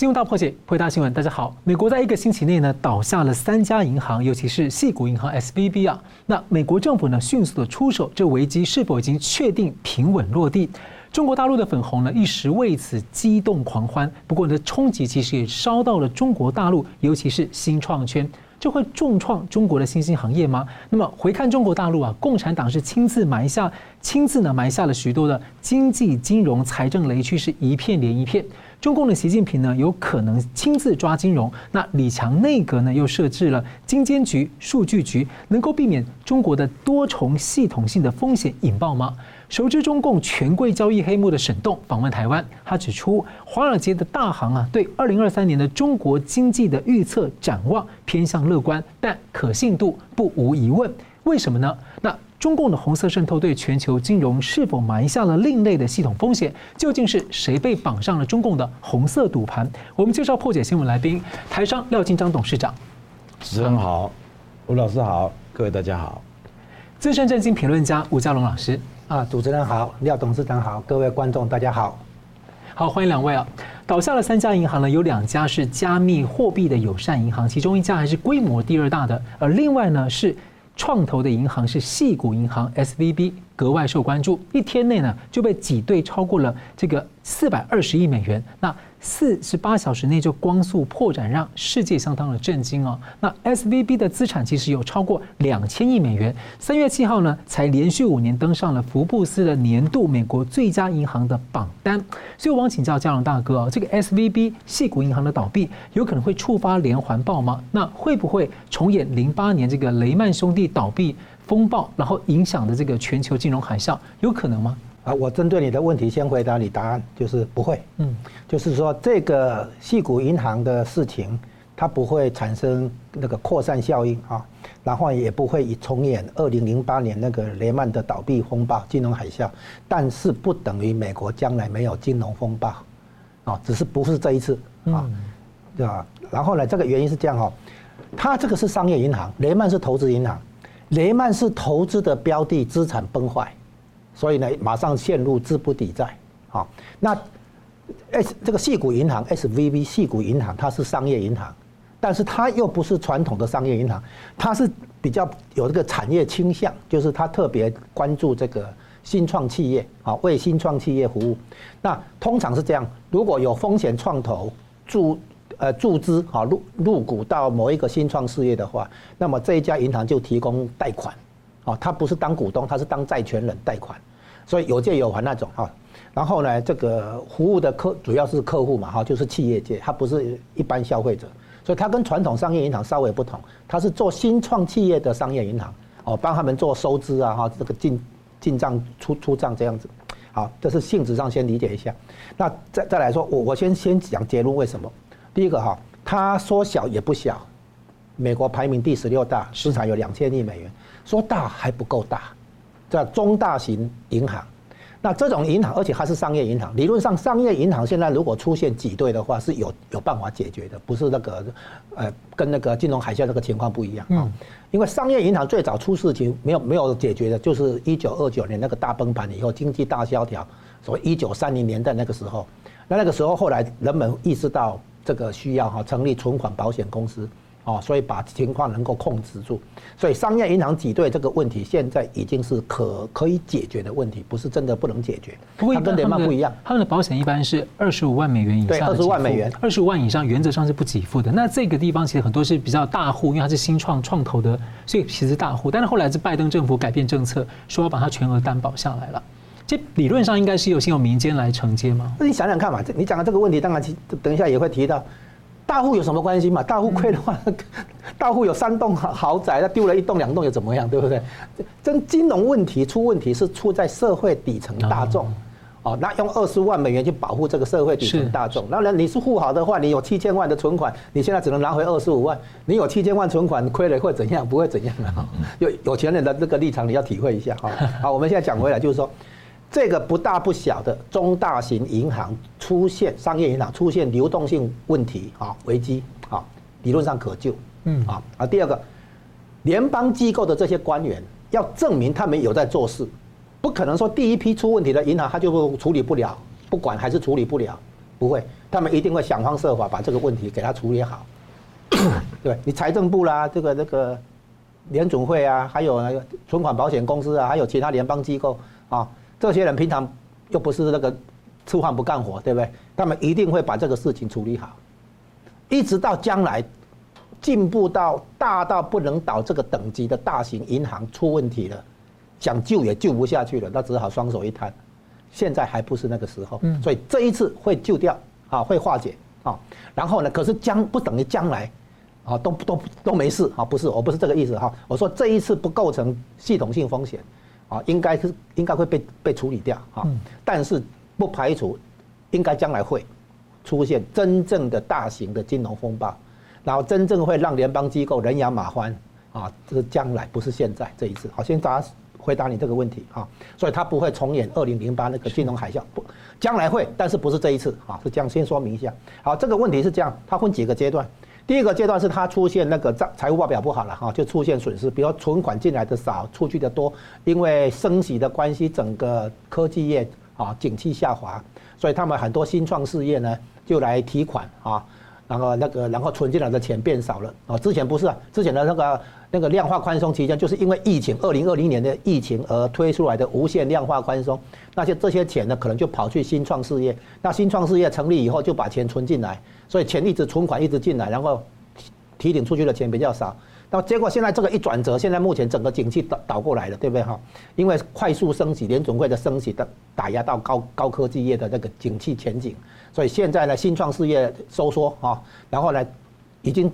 新闻大破解，回答新闻。大家好，美国在一个星期内呢倒下了三家银行，尤其是系谷银行 SVB 啊。那美国政府呢迅速的出手，这危机是否已经确定平稳落地？中国大陆的粉红呢一时为此激动狂欢，不过呢冲击其实也烧到了中国大陆，尤其是新创圈。这会重创中国的新兴行业吗？那么回看中国大陆啊，共产党是亲自埋下、亲自呢埋下了许多的经济、金融、财政雷区，是一片连一片。中共的习近平呢，有可能亲自抓金融。那李强内阁呢，又设置了金监局、数据局，能够避免中国的多重系统性的风险引爆吗？熟知中共权贵交易黑幕的沈栋访问台湾，他指出，华尔街的大行啊，对二零二三年的中国经济的预测展望偏向乐观，但可信度不无疑问。为什么呢？那中共的红色渗透对全球金融是否埋下了另类的系统风险？究竟是谁被绑上了中共的红色赌盘？我们介绍破解新闻来宾，台商廖金章董事长。主持人好，吴老师好，各位大家好。资深政经评论家吴家龙老师。啊，主持人好，廖董事长好，各位观众大家好，好，欢迎两位啊！倒下了三家银行呢，有两家是加密货币的友善银行，其中一家还是规模第二大的，而另外呢是创投的银行，是细谷银行 SVB，格外受关注，一天内呢就被挤兑超过了这个四百二十亿美元，那。四十八小时内就光速破产，让世界相当的震惊哦。那 SVB 的资产其实有超过两千亿美元。三月七号呢，才连续五年登上了福布斯的年度美国最佳银行的榜单。所以我想请教嘉龙大哥哦，这个 SVB 系股银行的倒闭有可能会触发连环爆吗？那会不会重演零八年这个雷曼兄弟倒闭风暴，然后影响的这个全球金融海啸，有可能吗？啊，我针对你的问题先回答你，答案就是不会。嗯，就是说这个系股银行的事情，它不会产生那个扩散效应啊，然后也不会以重演二零零八年那个雷曼的倒闭风暴、金融海啸，但是不等于美国将来没有金融风暴，啊，只是不是这一次啊，对吧？然后呢，这个原因是这样哦，它这个是商业银行，雷曼是投资银行，雷曼是投资的标的资产崩坏。所以呢，马上陷入资不抵债，好，那 S 这个矽谷银行 SVB 矽谷银行，它是商业银行，但是它又不是传统的商业银行，它是比较有这个产业倾向，就是它特别关注这个新创企业，啊，为新创企业服务。那通常是这样，如果有风险创投注呃注资啊入入股到某一个新创事业的话，那么这一家银行就提供贷款，啊，它不是当股东，它是当债权人贷款。所以有借有还那种哈，然后呢，这个服务的客主要是客户嘛哈，就是企业界，它不是一般消费者，所以它跟传统商业银行稍微不同，它是做新创企业的商业银行哦，帮他们做收支啊哈，这个进进账出出账这样子，好，这是性质上先理解一下。那再再来说，我我先先讲结论为什么？第一个哈，它说小也不小，美国排名第十六大，市场有两千亿美元，说大还不够大。叫中大型银行，那这种银行，而且它是商业银行。理论上，商业银行现在如果出现挤兑的话，是有有办法解决的，不是那个呃，跟那个金融海啸那个情况不一样啊。因为商业银行最早出事情没有没有解决的，就是一九二九年那个大崩盘以后，经济大萧条，所谓一九三零年代那个时候，那那个时候后来人们意识到这个需要哈，成立存款保险公司。哦，所以把情况能够控制住，所以商业银行挤兑这个问题现在已经是可可以解决的问题，不是真的不能解决。不过它跟联邦不一样，他们的保险一般是二十五万美元以上，对，二十万美元，二十五万以上原则上是不给付的。那这个地方其实很多是比较大户，因为它是新创创投的，所以其实大户。但是后来是拜登政府改变政策，说要把它全额担保下来了。这理论上应该是由先由民间来承接吗？那你想想看嘛，你讲的这个问题，当然等一下也会提到。大户有什么关系嘛？大户亏的话，大户有三栋豪宅，他丢了一栋两栋又怎么样？对不对？真金融问题出问题是出在社会底层大众，哦，那用二十万美元去保护这个社会底层大众。那你是富豪的话，你有七千万的存款，你现在只能拿回二十五万。你有七千万存款，亏了会怎样？不会怎样的。有有钱人的这个立场，你要体会一下。哈，好，我们现在讲回来，就是说。这个不大不小的中大型银行出现商业银行出现流动性问题啊危机啊理论上可救嗯啊啊第二个联邦机构的这些官员要证明他们有在做事，不可能说第一批出问题的银行他就处理不了不管还是处理不了，不会，他们一定会想方设法把这个问题给他处理好。对，你财政部啦，这个这个联准会啊，还有那个存款保险公司啊，还有其他联邦机构啊，这些人平常又不是那个吃饭不干活，对不对？他们一定会把这个事情处理好，一直到将来进步到大到不能倒这个等级的大型银行出问题了，想救也救不下去了，那只好双手一摊。现在还不是那个时候，所以这一次会救掉啊，会化解啊。然后呢，可是将不等于将来。啊，都都都没事啊，不是，我不是这个意思哈。我说这一次不构成系统性风险，啊，应该是应该会被被处理掉啊。但是不排除，应该将来会出现真正的大型的金融风暴，然后真正会让联邦机构人仰马翻啊，这是将来，不是现在这一次。好，先答回答你这个问题啊，所以它不会重演二零零八那个金融海啸，不，将来会，但是不是这一次啊？是这样，先说明一下。好，这个问题是这样，它分几个阶段。第一个阶段是它出现那个账财务报表不好了哈，就出现损失，比如存款进来的少，出去的多，因为升息的关系，整个科技业啊景气下滑，所以他们很多新创事业呢就来提款啊，然后那个然后存进来的钱变少了啊，之前不是啊，之前的那个那个量化宽松期间，就是因为疫情，二零二零年的疫情而推出来的无限量化宽松，那些这些钱呢可能就跑去新创事业，那新创事业成立以后就把钱存进来。所以钱一直存款一直进来，然后提领出去的钱比较少。那结果现在这个一转折，现在目前整个景气倒倒过来了，对不对哈？因为快速升息，联准会的升息的打压到高高科技业的那个景气前景，所以现在呢，新创事业收缩啊，然后呢，已经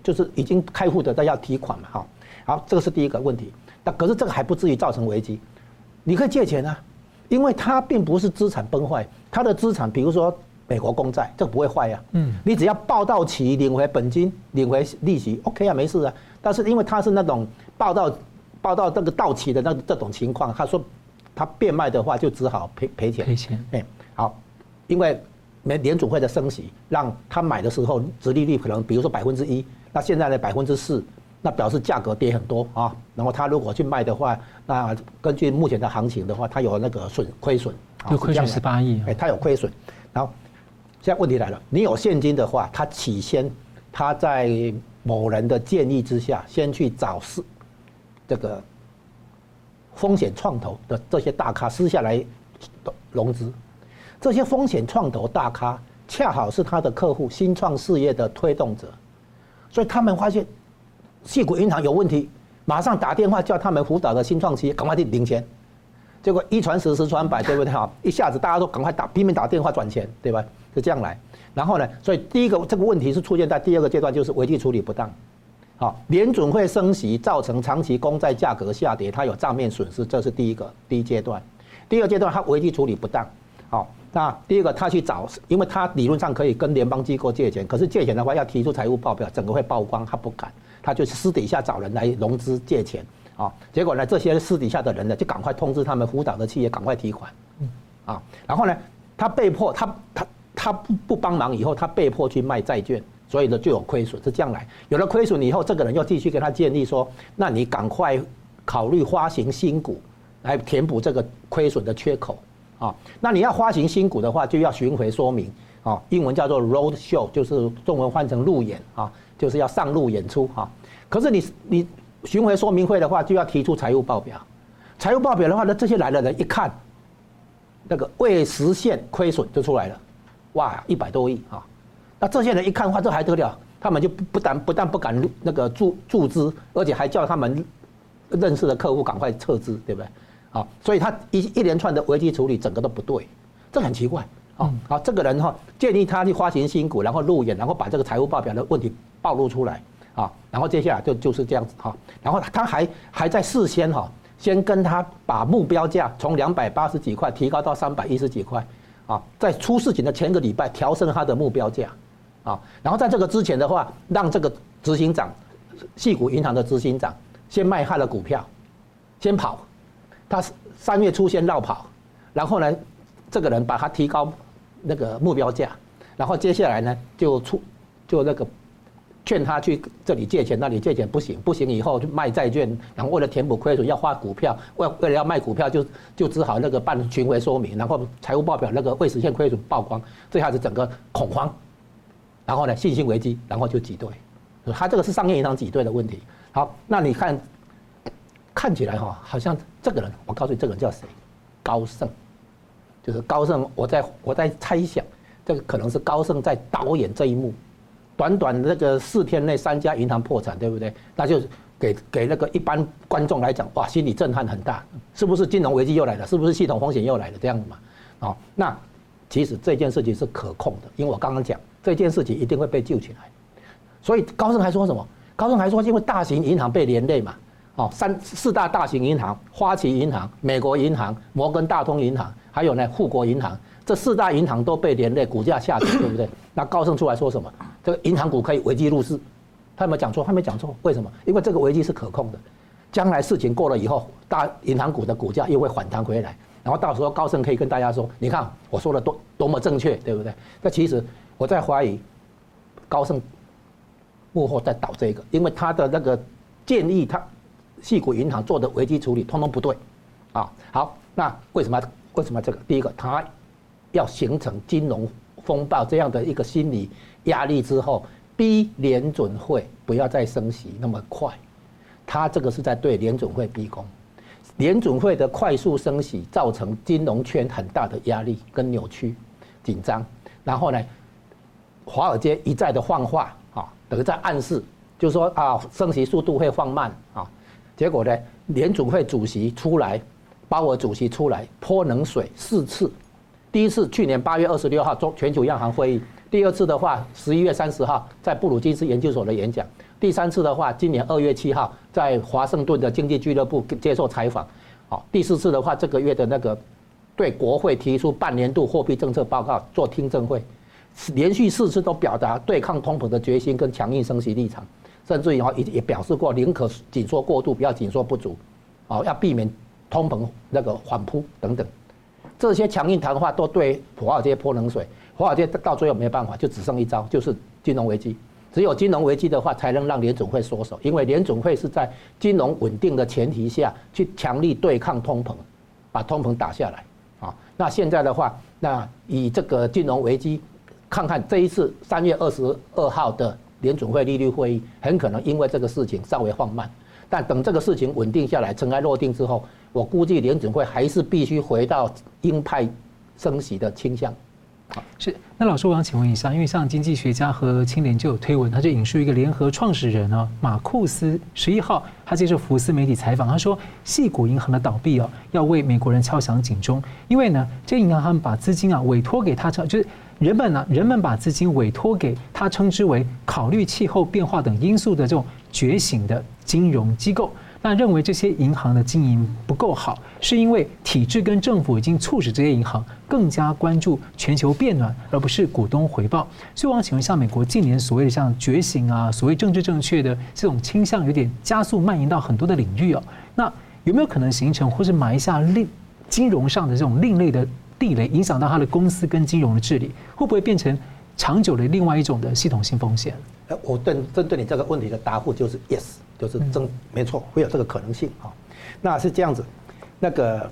就是已经开户的都要提款嘛哈。好，这个是第一个问题。那可是这个还不至于造成危机，你可以借钱啊，因为它并不是资产崩坏，它的资产比如说。美国公债这个不会坏呀，嗯，你只要报到期领回本金，领回利息，OK 啊，没事啊。但是因为它是那种报到报到这个到期的那这种情况，他说他变卖的话就只好赔赔钱。赔钱，哎，好，因为美联储会的升息，让他买的时候殖利率可能比如说百分之一，那现在呢百分之四，那表示价格跌很多啊。然后他如果去卖的话，那根据目前的行情的话，他有那个损亏损，有亏损十八亿，哎，他有亏损，然后。现在问题来了，你有现金的话，他起先他在某人的建议之下，先去找是这个风险创投的这些大咖私下来融资，这些风险创投大咖恰好是他的客户，新创事业的推动者，所以他们发现矽谷银行有问题，马上打电话叫他们辅导的新创企业赶快去领钱，结果一传十，十传百，对不对？哈，一下子大家都赶快打拼命打电话转钱，对吧？是这样来，然后呢，所以第一个这个问题是出现在第二个阶段，就是危机处理不当。好，联准会升息造成长期公债价格下跌，它有账面损失，这是第一个第一阶段。第二阶段，它危机处理不当。好，那第一个他去找，因为他理论上可以跟联邦机构借钱，可是借钱的话要提出财务报表，整个会曝光，他不敢，他就私底下找人来融资借钱。啊，结果呢，这些私底下的人呢，就赶快通知他们辅导的企业赶快提款。啊，然后呢，他被迫他他。他不不帮忙以后，他被迫去卖债券，所以呢就有亏损。是这样来，有了亏损以后，这个人又继续跟他建议说：“那你赶快考虑发行新股来填补这个亏损的缺口啊。那你要发行新股的话，就要巡回说明啊，英文叫做 road show，就是中文换成路演啊，就是要上路演出哈。可是你你巡回说明会的话，就要提出财务报表。财务报表的话呢，这些来的人一看，那个未实现亏损就出来了。哇，一百多亿啊！那这些人一看的话，这还得了？他们就不不但不但不敢那个注注资，而且还叫他们认识的客户赶快撤资，对不对？啊，所以他一一连串的危机处理，整个都不对，这很奇怪啊！好，这个人哈建议他去发行新股，然后路演，然后把这个财务报表的问题暴露出来啊，然后接下来就就是这样子哈，然后他还还在事先哈，先跟他把目标价从两百八十几块提高到三百一十几块。啊，在出事情的前个礼拜调升他的目标价，啊，然后在这个之前的话，让这个执行长，系股银行的执行长先卖他的股票，先跑，他三月初先绕跑，然后呢，这个人把他提高那个目标价，然后接下来呢就出就那个劝他去这里借钱，那里借钱不行，不行以后就卖债券，然后为了填补亏损要发股票，为为了要卖股票就就只好那个办巡回说明，然后财务报表那个未实现亏损曝光，这下子整个恐慌，然后呢信心危机，然后就挤兑，他这个是商业银行挤兑的问题。好，那你看看起来哈，好像这个人，我告诉你这个人叫谁？高盛，就是高盛，我在我在猜想，这个可能是高盛在导演这一幕。短短那个四天内，三家银行破产，对不对？那就给给那个一般观众来讲，哇，心理震撼很大，是不是金融危机又来了？是不是系统风险又来了？这样子嘛？哦，那其实这件事情是可控的，因为我刚刚讲这件事情一定会被救起来。所以高盛还说什么？高盛还说，因为大型银行被连累嘛，哦，三四大大型银行，花旗银行、美国银行、摩根大通银行，还有呢，富国银行。这四大银行都被连累，股价下跌，对不对？那高盛出来说什么？这个银行股可以危机入市，他有没有讲错？他没讲错，为什么？因为这个危机是可控的，将来事情过了以后，大银行股的股价又会反弹回来，然后到时候高盛可以跟大家说：“你看我说的多多么正确，对不对？”那其实我在怀疑高盛幕后在导这个，因为他的那个建议，他细谷银行做的危机处理通通不对啊。好，那为什么为什么这个？第一个他。要形成金融风暴这样的一个心理压力之后，逼联准会不要再升息那么快，他这个是在对联准会逼宫。联准会的快速升息造成金融圈很大的压力跟扭曲、紧张，然后呢，华尔街一再的放话啊，等于在暗示，就是说啊，升息速度会放慢啊。结果呢，联准会主席出来，鲍尔主席出来泼冷水四次。第一次去年八月二十六号中全球央行会议，第二次的话十一月三十号在布鲁金斯研究所的演讲，第三次的话今年二月七号在华盛顿的经济俱乐部接受采访，好，第四次的话这个月的那个对国会提出半年度货币政策报告做听证会，连续四次都表达对抗通膨的决心跟强硬升息立场，甚至于哈也也表示过宁可紧缩过度不要紧缩不足，哦要避免通膨那个反扑等等。这些强硬谈话都对华尔街泼冷水，华尔街到最后没办法，就只剩一招，就是金融危机。只有金融危机的话，才能让联总会缩手，因为联总会是在金融稳定的前提下去强力对抗通膨，把通膨打下来。啊，那现在的话，那以这个金融危机，看看这一次三月二十二号的联总会利率会议，很可能因为这个事情稍微放慢，但等这个事情稳定下来，尘埃落定之后。我估计联总会还是必须回到鹰派升息的倾向。好，是那老师，我想请问一下，因为像经济学家和青年就有推文，他就引述一个联合创始人啊马库斯十一号，他接受福斯媒体采访，他说，系谷银行的倒闭啊，要为美国人敲响警钟，因为呢，这银行他们把资金啊委托给他，就是人们呢，人们把资金委托给他，称之为考虑气候变化等因素的这种觉醒的金融机构。那认为这些银行的经营不够好，是因为体制跟政府已经促使这些银行更加关注全球变暖，而不是股东回报。所以我想请问一下，美国近年所谓的像觉醒啊，所谓政治正确的这种倾向，有点加速蔓延到很多的领域哦。那有没有可能形成或是埋下另金融上的这种另类的地雷，影响到它的公司跟金融的治理？会不会变成长久的另外一种的系统性风险？我对针对你这个问题的答复就是 yes。就是真没错，会有这个可能性啊。那是这样子，那个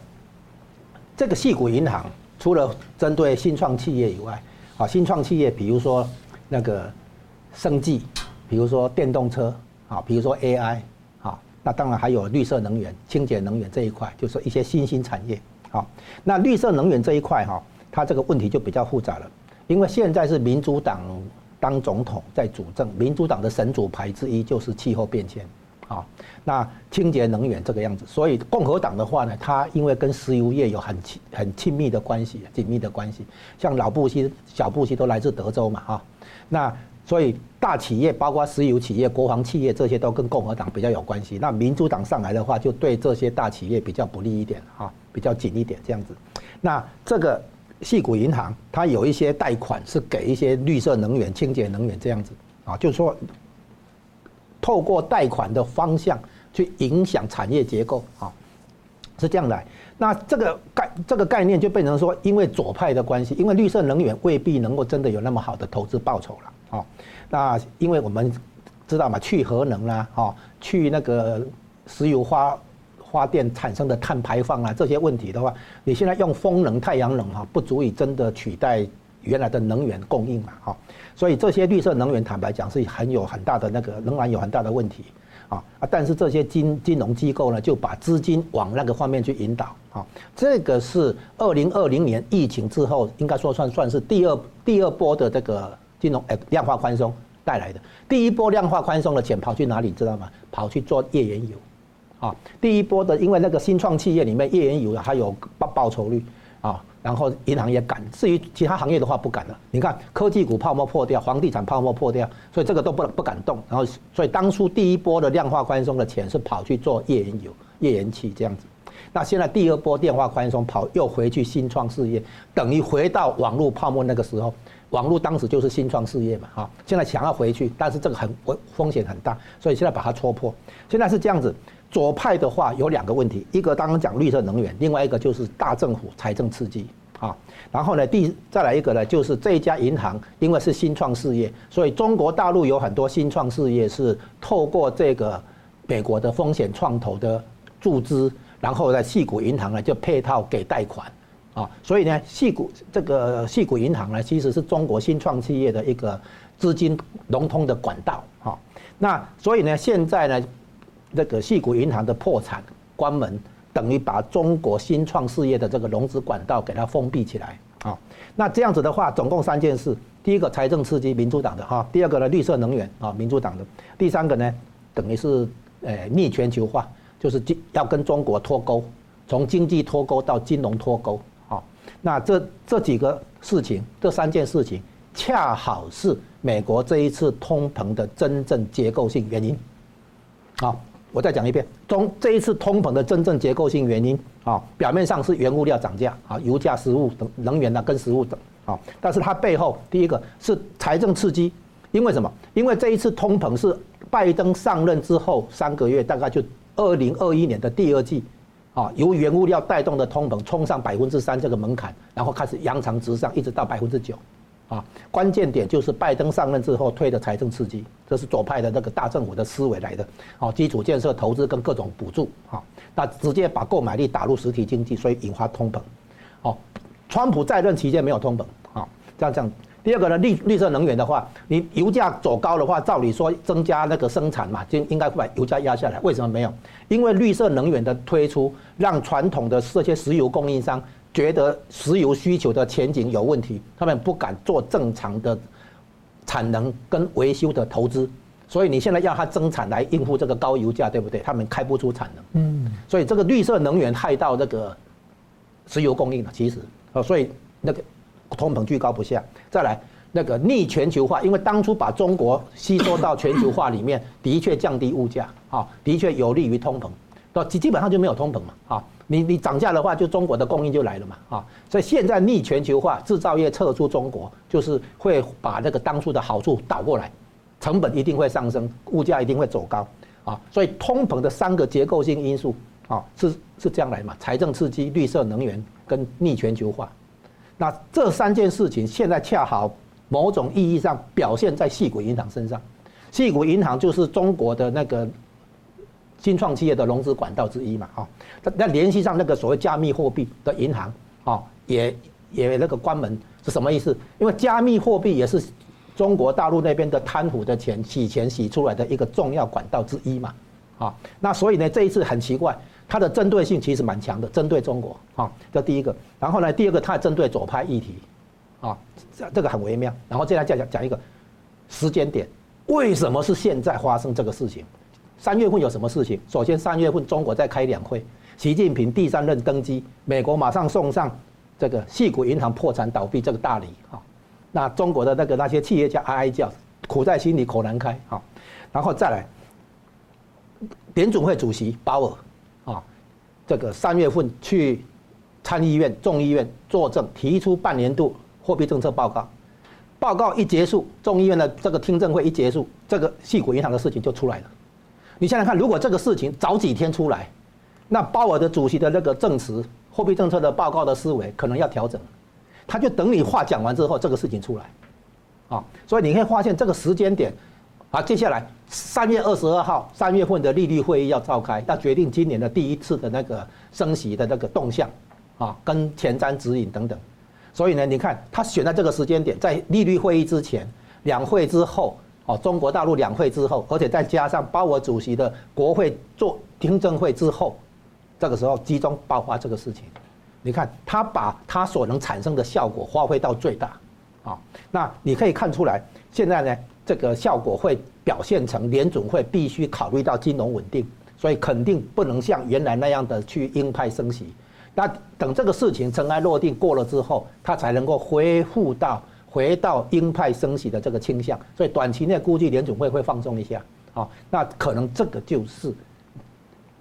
这个矽谷银行除了针对新创企业以外，啊，新创企业比如说那个生技，比如说电动车，啊，比如说 AI，啊，那当然还有绿色能源、清洁能源这一块，就是一些新兴产业。好，那绿色能源这一块哈，它这个问题就比较复杂了，因为现在是民主党。当总统在主政，民主党的神主牌之一就是气候变迁，啊，那清洁能源这个样子，所以共和党的话呢，它因为跟石油业有很亲很亲密的关系，紧密的关系，像老布希、小布希都来自德州嘛，哈，那所以大企业包括石油企业、国防企业这些都跟共和党比较有关系。那民主党上来的话，就对这些大企业比较不利一点，哈，比较紧一点这样子。那这个。矽谷银行，它有一些贷款是给一些绿色能源、清洁能源这样子啊，就是说，透过贷款的方向去影响产业结构啊，是这样来。那这个概这个概念就变成说，因为左派的关系，因为绿色能源未必能够真的有那么好的投资报酬了啊。那因为我们知道嘛？去核能啦，哈，去那个石油发发电产生的碳排放啊，这些问题的话，你现在用风能、太阳能哈，不足以真的取代原来的能源供应嘛，哈。所以这些绿色能源，坦白讲是很有很大的那个，仍然有很大的问题。啊啊！但是这些金金融机构呢，就把资金往那个方面去引导。啊，这个是二零二零年疫情之后，应该说算算是第二第二波的这个金融诶量化宽松带来的。第一波量化宽松的钱跑去哪里？知道吗？跑去做页岩油。啊，第一波的因为那个新创企业里面页岩油还有报报酬率。啊。然后银行也敢，至于其他行业的话不敢了。你看科技股泡沫破掉，房地产泡沫破掉，所以这个都不不敢动。然后，所以当初第一波的量化宽松的钱是跑去做页岩油、页岩气这样子。那现在第二波量化宽松跑又回去新创事业，等于回到网络泡沫那个时候，网络当时就是新创事业嘛，哈。现在想要回去，但是这个很风险很大，所以现在把它戳破。现在是这样子，左派的话有两个问题，一个刚刚讲绿色能源，另外一个就是大政府财政刺激。啊，然后呢，第再来一个呢，就是这一家银行，因为是新创事业，所以中国大陆有很多新创事业是透过这个美国的风险创投的注资，然后呢，矽谷银行呢就配套给贷款，啊，所以呢，矽谷这个矽谷银行呢，其实是中国新创企业的一个资金融通的管道，哈，那所以呢，现在呢，这个矽谷银行的破产关门。等于把中国新创事业的这个融资管道给它封闭起来啊，那这样子的话，总共三件事：第一个财政刺激，民主党的哈；第二个呢，绿色能源啊，民主党的；第三个呢，等于是呃逆全球化，就是要跟中国脱钩，从经济脱钩到金融脱钩啊。那这这几个事情，这三件事情，恰好是美国这一次通膨的真正结构性原因啊。我再讲一遍，中这一次通膨的真正结构性原因啊，表面上是原物料涨价啊，油价、食物等能源啊，跟食物等啊，但是它背后第一个是财政刺激，因为什么？因为这一次通膨是拜登上任之后三个月，大概就二零二一年的第二季啊，由原物料带动的通膨冲上百分之三这个门槛，然后开始扬长直上，一直到百分之九。啊，关键点就是拜登上任之后推的财政刺激，这是左派的那个大政府的思维来的。好，基础建设投资跟各种补助，好，那直接把购买力打入实体经济，所以引发通膨。好，川普在任期间没有通膨。好，这样这样。第二个呢，绿绿色能源的话，你油价走高的话，照理说增加那个生产嘛，就应该把油价压下来。为什么没有？因为绿色能源的推出，让传统的这些石油供应商。觉得石油需求的前景有问题，他们不敢做正常的产能跟维修的投资，所以你现在要他增产来应付这个高油价，对不对？他们开不出产能，嗯，所以这个绿色能源害到这个石油供应了，其实，啊，所以那个通膨居高不下。再来那个逆全球化，因为当初把中国吸收到全球化里面，的确降低物价，啊，的确有利于通膨，到基基本上就没有通膨嘛，啊。你你涨价的话，就中国的供应就来了嘛，啊，所以现在逆全球化，制造业撤出中国，就是会把那个当初的好处倒过来，成本一定会上升，物价一定会走高，啊，所以通膨的三个结构性因素，啊，是是这样来嘛，财政刺激、绿色能源跟逆全球化，那这三件事情现在恰好某种意义上表现在细谷银行身上，细谷银行就是中国的那个。新创企业的融资管道之一嘛，哈，那那联系上那个所谓加密货币的银行，啊，也也那个关门是什么意思？因为加密货币也是中国大陆那边的贪腐的钱洗钱洗出来的一个重要管道之一嘛，啊，那所以呢，这一次很奇怪，它的针对性其实蛮强的，针对中国，啊，这第一个，然后呢，第二个它针对左派议题，啊，这这个很微妙，然后接下来再讲讲一个时间点，为什么是现在发生这个事情？三月份有什么事情？首先，三月份中国在开两会，习近平第三任登基，美国马上送上这个矽谷银行破产倒闭这个大礼啊。那中国的那个那些企业家哀哀叫，苦在心里口难开啊。然后再来，联准会主席鲍尔啊，这个三月份去参议院、众议院作证，提出半年度货币政策报告。报告一结束，众议院的这个听证会一结束，这个矽谷银行的事情就出来了。你想想看，如果这个事情早几天出来，那鲍尔的主席的那个证词、货币政策的报告的思维可能要调整，他就等你话讲完之后，这个事情出来，啊，所以你可以发现这个时间点，啊，接下来三月二十二号，三月份的利率会议要召开，要决定今年的第一次的那个升息的那个动向，啊，跟前瞻指引等等。所以呢，你看他选在这个时间点，在利率会议之前，两会之后，哦，中国大陆两会之后，而且再加上鲍尔主席的国会做听证会之后，这个时候集中爆发这个事情。你看他把他所能产生的效果发挥到最大，啊，那你可以看出来，现在呢。这个效果会表现成联准会必须考虑到金融稳定，所以肯定不能像原来那样的去鹰派升息。那等这个事情尘埃落定过了之后，它才能够恢复到回到鹰派升息的这个倾向。所以短期内估计联总会会放松一下，啊，那可能这个就是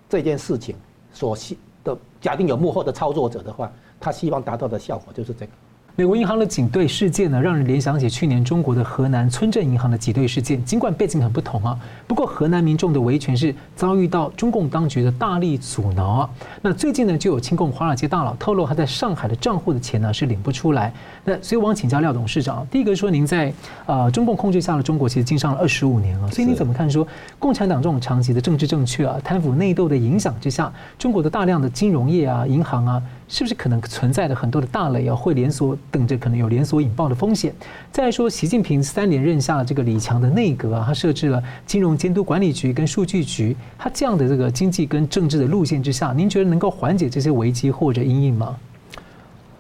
这件事情所希的。假定有幕后的操作者的话，他希望达到的效果就是这个。美国银行的挤兑事件呢，让人联想起去年中国的河南村镇银行的挤兑事件。尽管背景很不同啊，不过河南民众的维权是遭遇到中共当局的大力阻挠啊。那最近呢，就有亲共华尔街大佬透露，他在上海的账户的钱呢是领不出来。那所以我想请教廖董事长，第一个说您在呃中共控制下的中国其实经商了二十五年啊，所以你怎么看说共产党这种长期的政治正确啊、贪腐内斗的影响之下，中国的大量的金融业啊、银行啊？是不是可能存在的很多的大雷啊，会连锁等着可能有连锁引爆的风险？再说，习近平三连任下这个李强的内阁啊，他设置了金融监督管理局跟数据局，他这样的这个经济跟政治的路线之下，您觉得能够缓解这些危机或者阴影吗？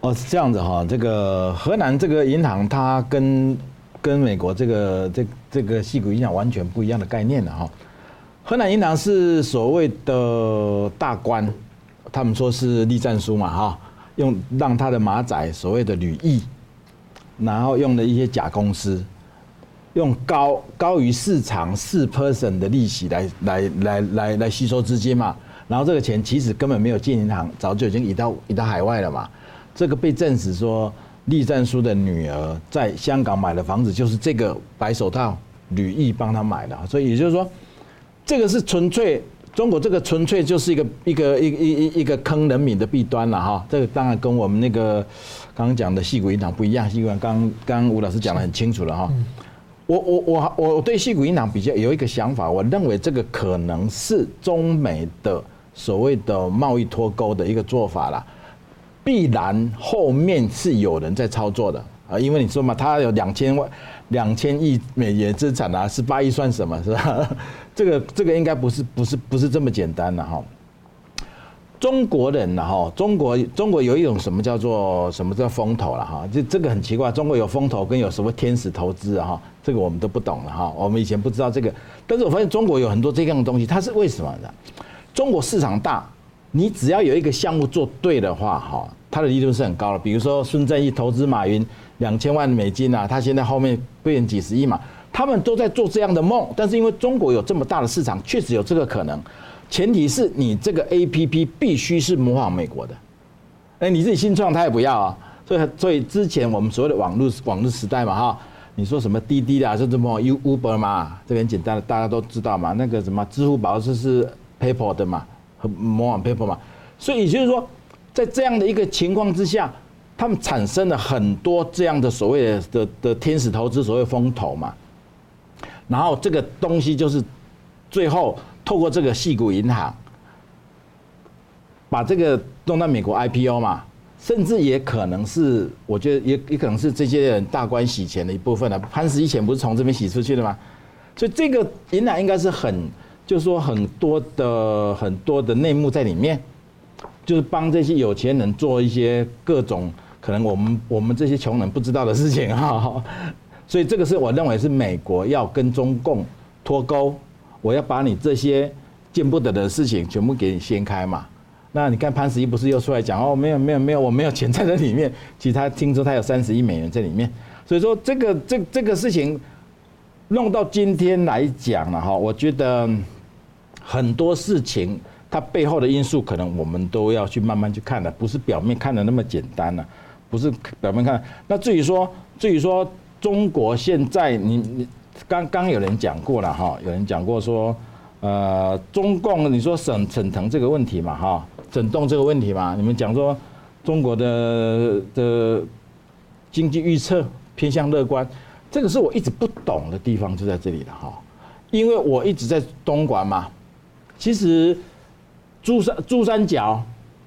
哦，是这样子哈，这个河南这个银行，它跟跟美国这个这这个矽谷银行完全不一样的概念的哈。河南银行是所谓的大官。他们说是栗战书嘛，哈，用让他的马仔所谓的吕毅，然后用了一些假公司，用高高于市场四 percent 的利息来来来来来吸收资金嘛，然后这个钱其实根本没有进银行，早就已经移到移到海外了嘛。这个被证实说，栗战书的女儿在香港买的房子就是这个白手套吕毅帮他买的，所以也就是说，这个是纯粹。中国这个纯粹就是一个一个一一一一个坑人民的弊端了哈，这个当然跟我们那个刚刚讲的矽谷银行不一样。矽谷银行刚刚吴老师讲的很清楚了哈。我我我我对矽谷银行比较有一个想法，我认为这个可能是中美的所谓的贸易脱钩的一个做法了，必然后面是有人在操作的啊，因为你说嘛，他有两千万。两千亿美元资产啊，十八亿算什么？是吧？这个这个应该不是不是不是这么简单的哈。中国人呢哈，中国中国有一种什么叫做什么叫风投了哈？这这个很奇怪，中国有风投跟有什么天使投资啊哈？这个我们都不懂了哈。我们以前不知道这个，但是我发现中国有很多这样的东西，它是为什么呢？中国市场大，你只要有一个项目做对的话哈，它的利润是很高的。比如说孙正义投资马云。两千万美金啊，他现在后面变几十亿嘛，他们都在做这样的梦，但是因为中国有这么大的市场，确实有这个可能，前提是你这个 APP 必须是模仿美国的，哎，你自己新创他也不要啊，所以所以之前我们所谓的网络网络时代嘛哈，你说什么滴滴的，是什么 Uber 嘛，这个很简单的，大家都知道嘛，那个什么支付宝是是 PayPal 的嘛，和模仿 PayPal 嘛，所以也就是说，在这样的一个情况之下。他们产生了很多这样的所谓的的的天使投资，所谓风投嘛，然后这个东西就是最后透过这个矽谷银行，把这个弄到美国 IPO 嘛，甚至也可能是，我觉得也也可能是这些人大官洗钱的一部分了。潘石屹钱不是从这边洗出去的吗？所以这个银行应该是很，就是说很多的很多的内幕在里面，就是帮这些有钱人做一些各种。可能我们我们这些穷人不知道的事情哈，所以这个是我认为是美国要跟中共脱钩，我要把你这些见不得的事情全部给你掀开嘛。那你看潘石屹不是又出来讲哦，没有没有没有，我没有钱在这里面，其实他听说他有三十亿美元在里面，所以说这个这这个事情弄到今天来讲了哈，我觉得很多事情它背后的因素可能我们都要去慢慢去看的，不是表面看的那么简单了。不是表面看，那至于说，至于说中国现在，你你刚刚有人讲过了哈，有人讲过说，呃，中共你说沈沈腾这个问题嘛哈，沈栋这个问题嘛，你们讲说中国的的经济预测偏向乐观，这个是我一直不懂的地方就在这里了哈。因为我一直在东莞嘛，其实珠三珠三角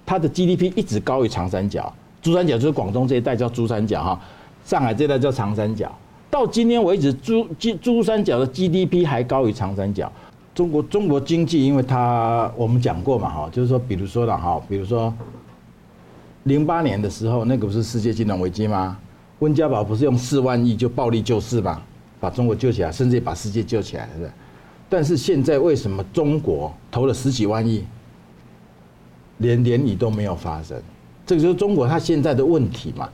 它的 GDP 一直高于长三角，珠三角就是广东这一带叫珠三角哈，上海这带叫长三角。到今天为止，珠珠珠三角的 GDP 还高于长三角。中国中国经济，因为它我们讲过嘛哈，就是说，比如说了哈，比如说零八年的时候，那个不是世界金融危机吗？温家宝不是用四万亿就暴力救市吗？把中国救起来，甚至把世界救起来，了？但是现在为什么中国投了十几万亿，连涟漪都没有发生？这个就是中国它现在的问题嘛。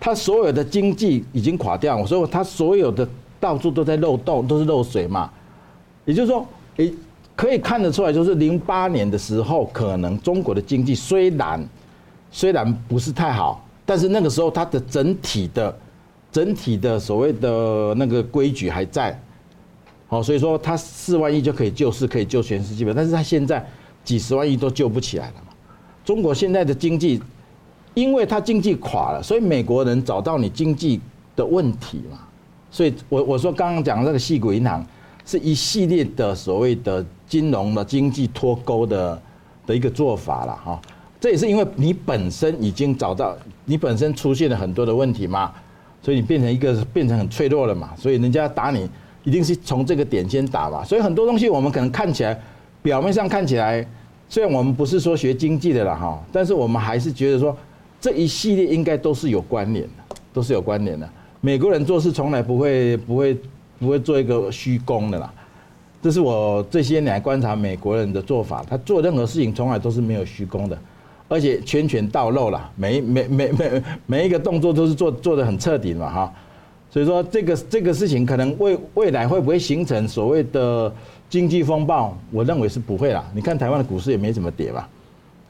它所有的经济已经垮掉，所以它所有的到处都在漏洞，都是漏水嘛。也就是说，诶，可以看得出来，就是零八年的时候，可能中国的经济虽然虽然不是太好，但是那个时候它的整体的。整体的所谓的那个规矩还在，好，所以说他四万亿就可以救市，可以救全世界，但是他现在几十万亿都救不起来了嘛。中国现在的经济，因为它经济垮了，所以美国人找到你经济的问题嘛。所以我我说刚刚讲的那个矽谷银行是一系列的所谓的金融的经济脱钩的的一个做法了哈。这也是因为你本身已经找到，你本身出现了很多的问题嘛。所以你变成一个变成很脆弱了嘛，所以人家打你一定是从这个点先打嘛。所以很多东西我们可能看起来表面上看起来，虽然我们不是说学经济的了哈，但是我们还是觉得说这一系列应该都是有关联的，都是有关联的。美国人做事从来不会不会不会做一个虚功的啦，这是我这些年观察美国人的做法，他做任何事情从来都是没有虚功的。而且拳拳到肉了，每每每每每一个动作都是做做得很彻底的嘛哈，所以说这个这个事情可能未未来会不会形成所谓的经济风暴？我认为是不会啦。你看台湾的股市也没怎么跌吧，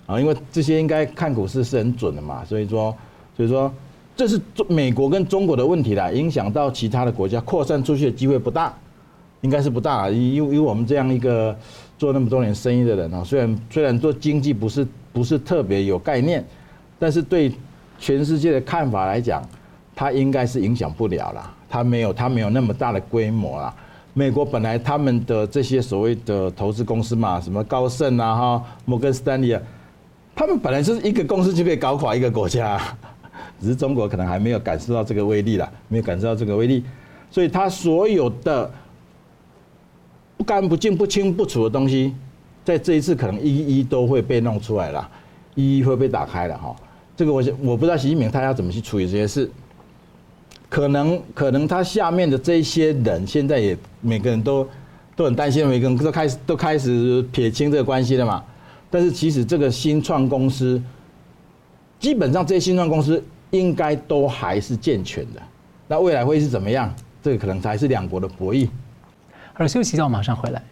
啊，因为这些应该看股市是很准的嘛，所以说所以说这是中美国跟中国的问题啦，影响到其他的国家扩散出去的机会不大，应该是不大，因因为我们这样一个做那么多年生意的人啊，虽然虽然做经济不是。不是特别有概念，但是对全世界的看法来讲，它应该是影响不了了。它没有，它没有那么大的规模了。美国本来他们的这些所谓的投资公司嘛，什么高盛啊、哈摩根斯丹利啊，他们本来就是一个公司就被搞垮一个国家，只是中国可能还没有感受到这个威力了，没有感受到这个威力，所以他所有的不干不净、不清不楚的东西。在这一次可能一一都会被弄出来了，一一会被打开了哈。这个我我不知道习近平他要怎么去处理这些事，可能可能他下面的这些人现在也每个人都都很担心，每个人都开始都开始撇清这个关系了嘛。但是其实这个新创公司，基本上这些新创公司应该都还是健全的。那未来会是怎么样？这个可能才是两国的博弈。好了，休息一下，我马上回来。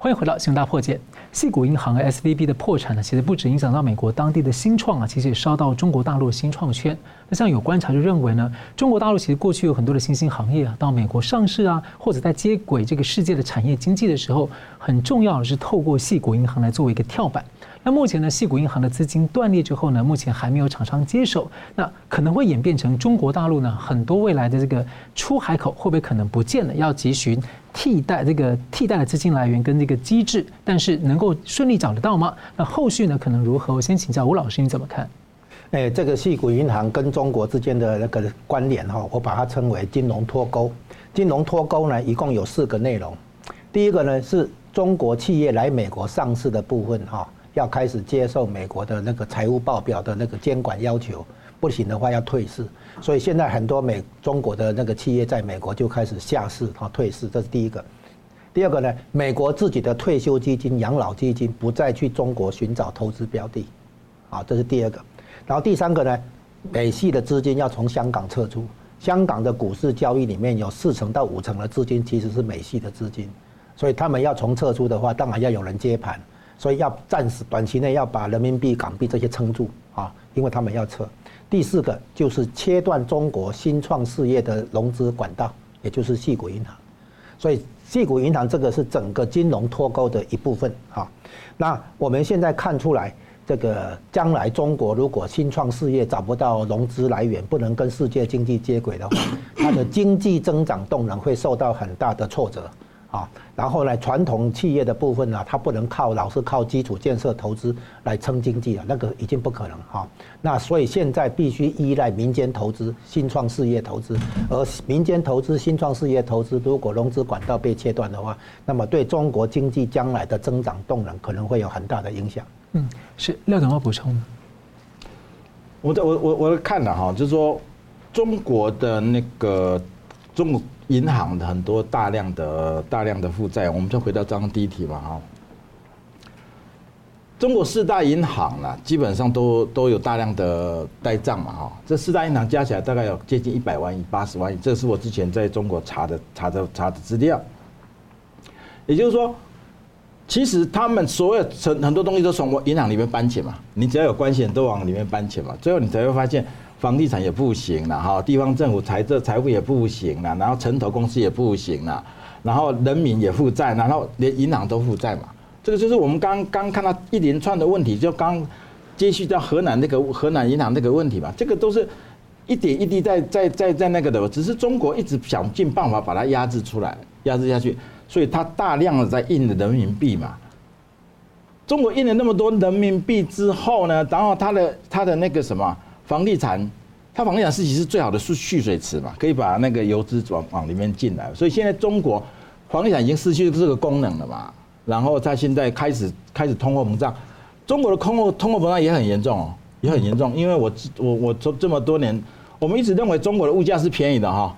欢迎回到新闻大破解。矽谷银行和 SVB 的破产呢，其实不止影响到美国当地的新创啊，其实也烧到中国大陆新创圈。那像有观察就认为呢，中国大陆其实过去有很多的新兴行业啊，到美国上市啊，或者在接轨这个世界的产业经济的时候，很重要的是透过矽谷银行来作为一个跳板。那目前呢，矽谷银行的资金断裂之后呢，目前还没有厂商接手，那可能会演变成中国大陆呢，很多未来的这个出海口会不会可能不见了？要急寻替代这个替代的资金来源跟这个机制，但是能够顺利找得到吗？那后续呢，可能如何？我先请教吴老师，你怎么看？哎，这个矽谷银行跟中国之间的那个关联哈，我把它称为金融脱钩。金融脱钩呢，一共有四个内容。第一个呢，是中国企业来美国上市的部分哈。要开始接受美国的那个财务报表的那个监管要求，不行的话要退市。所以现在很多美中国的那个企业在美国就开始下市啊退市，这是第一个。第二个呢，美国自己的退休基金、养老基金不再去中国寻找投资标的，啊，这是第二个。然后第三个呢，美系的资金要从香港撤出。香港的股市交易里面有四成到五成的资金其实是美系的资金，所以他们要从撤出的话，当然要有人接盘。所以要暂时短期内要把人民币、港币这些撑住啊，因为他们要撤。第四个就是切断中国新创事业的融资管道，也就是矽谷银行。所以矽谷银行这个是整个金融脱钩的一部分啊。那我们现在看出来，这个将来中国如果新创事业找不到融资来源，不能跟世界经济接轨的话，它的经济增长动能会受到很大的挫折。啊，然后呢，传统企业的部分呢，它不能靠老是靠基础建设投资来撑经济了，那个已经不可能哈。那所以现在必须依赖民间投资、新创事业投资，而民间投资、新创事业投资，如果融资管道被切断的话，那么对中国经济将来的增长动能可能会有很大的影响。嗯，是廖总要补充。我的我我我看了哈，就是说中国的那个中国。银行的很多大量的大量的负债，我们就回到刚刚第一题嘛哈。中国四大银行呢，基本上都都有大量的呆账嘛哈。这四大银行加起来大概有接近一百万亿、八十万亿，这是我之前在中国查的查的查的资料。也就是说，其实他们所有很很多东西都从我银行里面搬钱嘛，你只要有关系，都往里面搬钱嘛，最后你才会发现。房地产也不行了哈，地方政府财政财富也不行了，然后城投公司也不行了，然后人民也负债，然后连银行都负债嘛。这个就是我们刚刚看到一连串的问题，就刚接续到河南那个河南银行那个问题嘛。这个都是一点一滴在在在在那个的，只是中国一直想尽办法把它压制出来，压制下去，所以它大量的在印的人民币嘛。中国印了那么多人民币之后呢，然后它的它的那个什么？房地产，它房地产是其实最好的蓄蓄水池嘛，可以把那个游资往往里面进来。所以现在中国房地产已经失去这个功能了嘛。然后它现在开始开始通货膨胀，中国的通货通货膨胀也很严重哦，也很严重。因为我我我这这么多年，我们一直认为中国的物价是便宜的哈。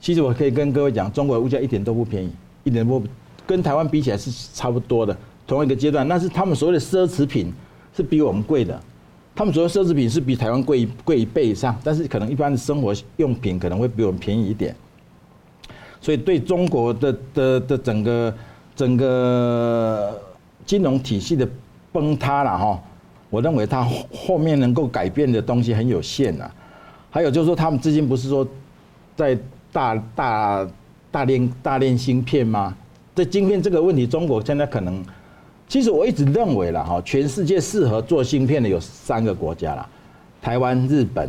其实我可以跟各位讲，中国的物价一点都不便宜，一点都不跟台湾比起来是差不多的，同一个阶段。但是他们所谓的奢侈品是比我们贵的。他们主要奢侈品是比台湾贵贵一倍以上，但是可能一般的生活用品可能会比我们便宜一点，所以对中国的的的整个整个金融体系的崩塌了哈，我认为它后面能够改变的东西很有限呐。还有就是说，他们资金不是说在大大大炼大炼芯片吗？在芯片这个问题，中国现在可能。其实我一直认为了哈，全世界适合做芯片的有三个国家了，台湾、日本，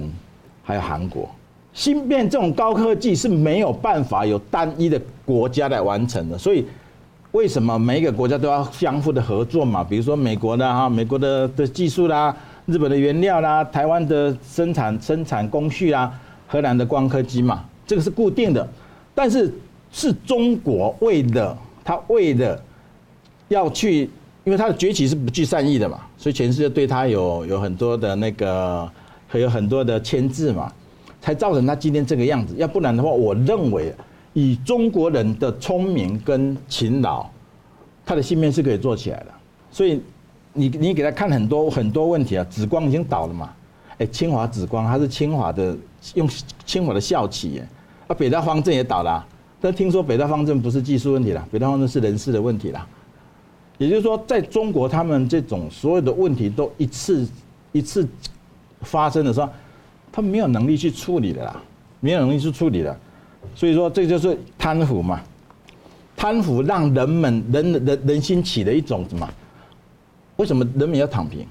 还有韩国。芯片这种高科技是没有办法有单一的国家来完成的，所以为什么每一个国家都要相互的合作嘛？比如说美国的哈，美国的的技术啦，日本的原料啦，台湾的生产生产工序啦，荷兰的光刻机嘛，这个是固定的。但是是中国为了他为了要去。因为他的崛起是不具善意的嘛，所以全世界对他有有很多的那个，还有很多的牵制嘛，才造成他今天这个样子。要不然的话，我认为以中国人的聪明跟勤劳，他的芯片是可以做起来的。所以你你给他看很多很多问题啊，紫光已经倒了嘛，哎，清华紫光它是清华的用清华的校企耶，啊，北大方正也倒了，但听说北大方正不是技术问题了，北大方正是人事的问题了。也就是说，在中国，他们这种所有的问题都一次一次发生的时候，他们没有能力去处理的啦，没有能力去处理的，所以说这就是贪腐嘛，贪腐让人们人人人心起了一种什么？为什么人民要躺平？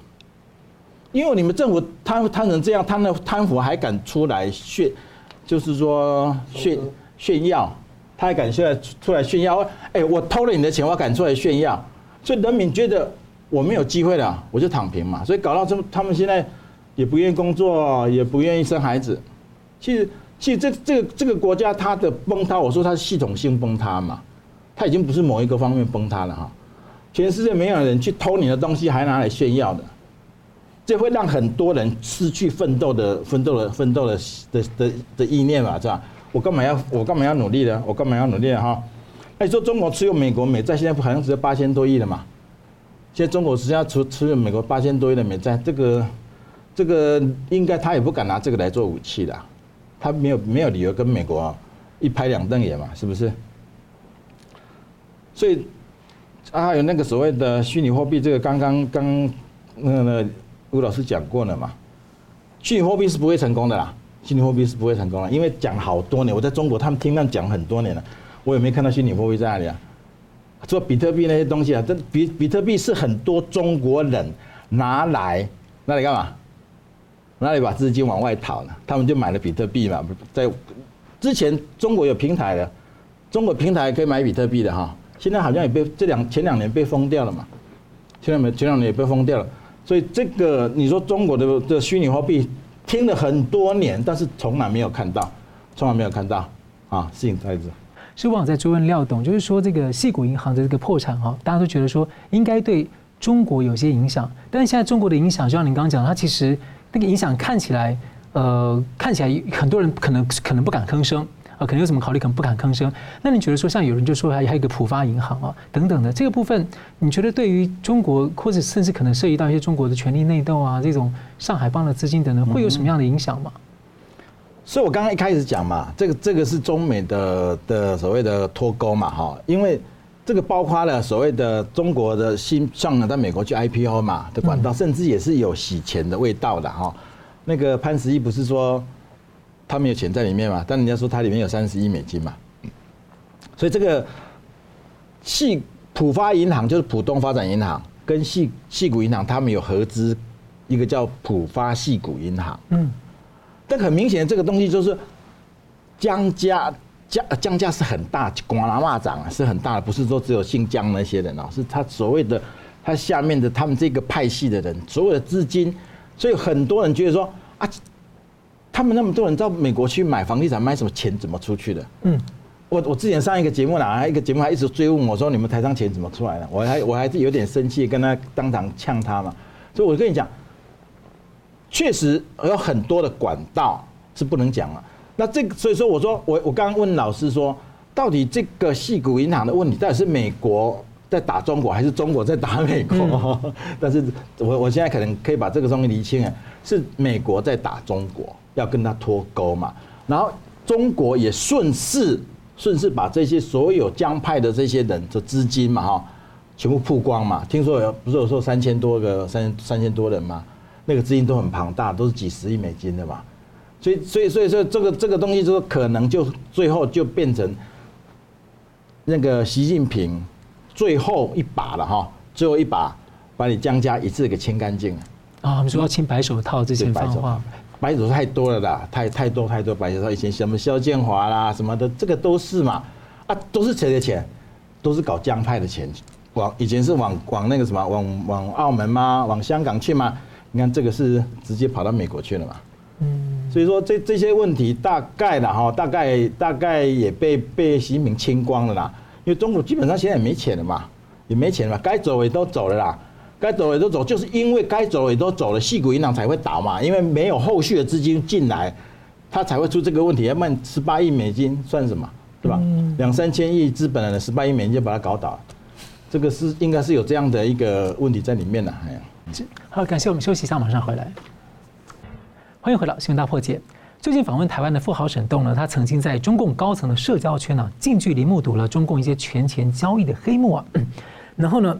因为你们政府贪贪成这样，贪的贪腐还敢出来炫，就是说炫炫耀，他还敢出来出来炫耀？哎，我偷了你的钱，我敢出来炫耀？所以人民觉得我没有机会了，我就躺平嘛。所以搞到这，他们现在也不愿意工作，也不愿意生孩子。其实，其实这这个这个国家它的崩塌，我说它是系统性崩塌嘛，它已经不是某一个方面崩塌了哈。全世界没有人去偷你的东西，还拿来炫耀的，这会让很多人失去奋斗的奋斗的奋斗的的的的意念嘛，是吧？我干嘛要我干嘛要努力呢？我干嘛要努力哈？那你说中国持有美国美债，现在好像只有八千多亿了嘛？现在中国实际上持持有美国八千多亿的美债，这个这个应该他也不敢拿这个来做武器的，他没有没有理由跟美国一拍两瞪眼嘛，是不是？所以啊，还有那个所谓的虚拟货币，这个刚刚刚那个吴老师讲过了嘛，虚拟货币是不会成功的啦，虚拟货币是不会成功的，因为讲好多年，我在中国他们听他们讲很多年了。我也没看到虚拟货币在哪里啊？做比特币那些东西啊，这比比特币是很多中国人拿来那里干嘛？那里把资金往外逃呢？他们就买了比特币嘛。在之前中国有平台的，中国平台可以买比特币的哈。现在好像也被这两前两年被封掉了嘛，前两年前两年也被封掉了，所以这个你说中国的的虚拟货币听了很多年，但是从来没有看到，从来没有看到啊，事情在这。是我在追问廖董，就是说这个矽谷银行的这个破产哈，大家都觉得说应该对中国有些影响，但是现在中国的影响，就像您刚刚讲，它其实那个影响看起来，呃，看起来很多人可能可能不敢吭声啊，可能有什么考虑，可能不敢吭声。那你觉得说，像有人就说还还有一个浦发银行啊等等的这个部分，你觉得对于中国或者甚至可能涉及到一些中国的权力内斗啊，这种上海帮的资金等等，会有什么样的影响吗？所以，我刚刚一开始讲嘛，这个这个是中美的的所谓的脱钩嘛，哈，因为这个包括了所谓的中国的新上在美国去 IPO 嘛的管道，甚至也是有洗钱的味道的哈。那个潘石屹不是说他没有钱在里面嘛，但人家说他里面有三十亿美金嘛，所以这个系浦发银行就是浦东发展银行跟系系股银行，他们有合资一个叫浦发系股银行，嗯。但很明显，这个东西就是江家江江家是很大，广南骂长啊是很大的，不是说只有姓江那些人哦，是他所谓的他下面的他们这个派系的人，所有的资金，所以很多人觉得说啊，他们那么多人到美国去买房地产，卖什么钱怎么出去的？嗯，我我之前上一个节目呢，一个节目还一直追问我说，你们台商钱怎么出来的？我还我还是有点生气，跟他当场呛他嘛，所以我跟你讲。确实有很多的管道是不能讲了。那这个，所以说我说我我刚刚问老师说，到底这个矽谷银行的问题，到底是美国在打中国，还是中国在打美国？但是我我现在可能可以把这个东西厘清啊，是美国在打中国，要跟他脱钩嘛。然后中国也顺势顺势把这些所有江派的这些人的资金嘛哈，全部曝光嘛。听说有不是有说三千多个三三千多人吗？那个资金都很庞大，都是几十亿美金的嘛，所以所以所以说这个这个东西就可能就最后就变成那个习近平最后一把了哈，最后一把把你江家一次给清干净了啊！你说要清白手套这些白手套，白手套太多了啦，太太多太多白手套，以前什么肖建华啦什么的，这个都是嘛啊，都是谁的钱？都是搞江派的钱，往以前是往往那个什么往往澳门嘛？往香港去吗？你看这个是直接跑到美国去了嘛？嗯，所以说这这些问题大概的哈，大概大概也被被习近平清光了啦。因为中国基本上现在也没钱了嘛，也没钱了嘛，该走也都走了啦，该走也都走，就是因为该走也都走了，矽谷银行才会倒嘛，因为没有后续的资金进来，它才会出这个问题。要不然十八亿美金算什么，对吧？两三千亿资本的十八亿美金就把它搞倒了，这个是应该是有这样的一个问题在里面的，哎呀。好，感谢我们休息一下，马上回来。欢迎回到《新闻大破解》。最近访问台湾的富豪沈栋呢，他曾经在中共高层的社交圈呢，近距离目睹了中共一些权钱交易的黑幕啊。然后呢，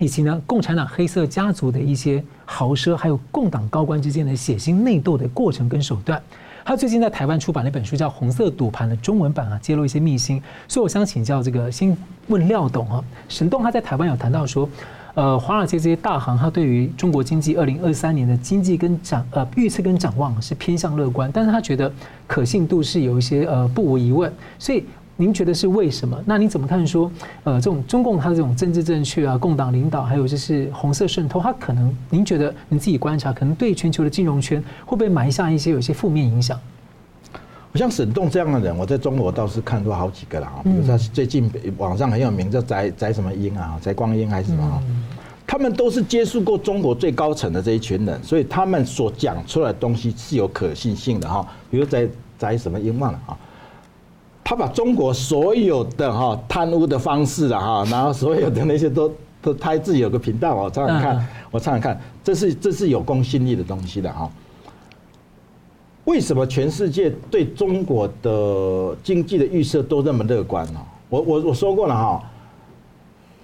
以及呢，共产党黑色家族的一些豪奢，还有共党高官之间的血腥内斗的过程跟手段。他最近在台湾出版了一本书，叫《红色赌盘》的中文版啊，揭露一些秘辛。所以我想请教这个，先问廖董啊，沈栋他在台湾有谈到说。呃，华尔街这些大行，他对于中国经济二零二三年的经济跟展呃预测跟展望是偏向乐观，但是他觉得可信度是有一些呃不无疑问。所以您觉得是为什么？那你怎么看说呃这种中共它的这种政治正确啊，共党领导，还有就是红色渗透，它可能您觉得你自己观察，可能对全球的金融圈会不会埋下一些有些负面影响？我像沈栋这样的人，我在中国倒是看过好几个了啊。比如说最近网上很有名叫翟翟什么英啊，翟光英还是什么？他们都是接触过中国最高层的这一群人，所以他们所讲出来的东西是有可信性的哈。比如翟翟什么英忘了啊，他把中国所有的哈贪污的方式了哈，然后所有的那些都都他自己有个频道，我常常看，我常常看，这是这是有公信力的东西的哈。为什么全世界对中国的经济的预测都那么乐观呢？我我我说过了哈，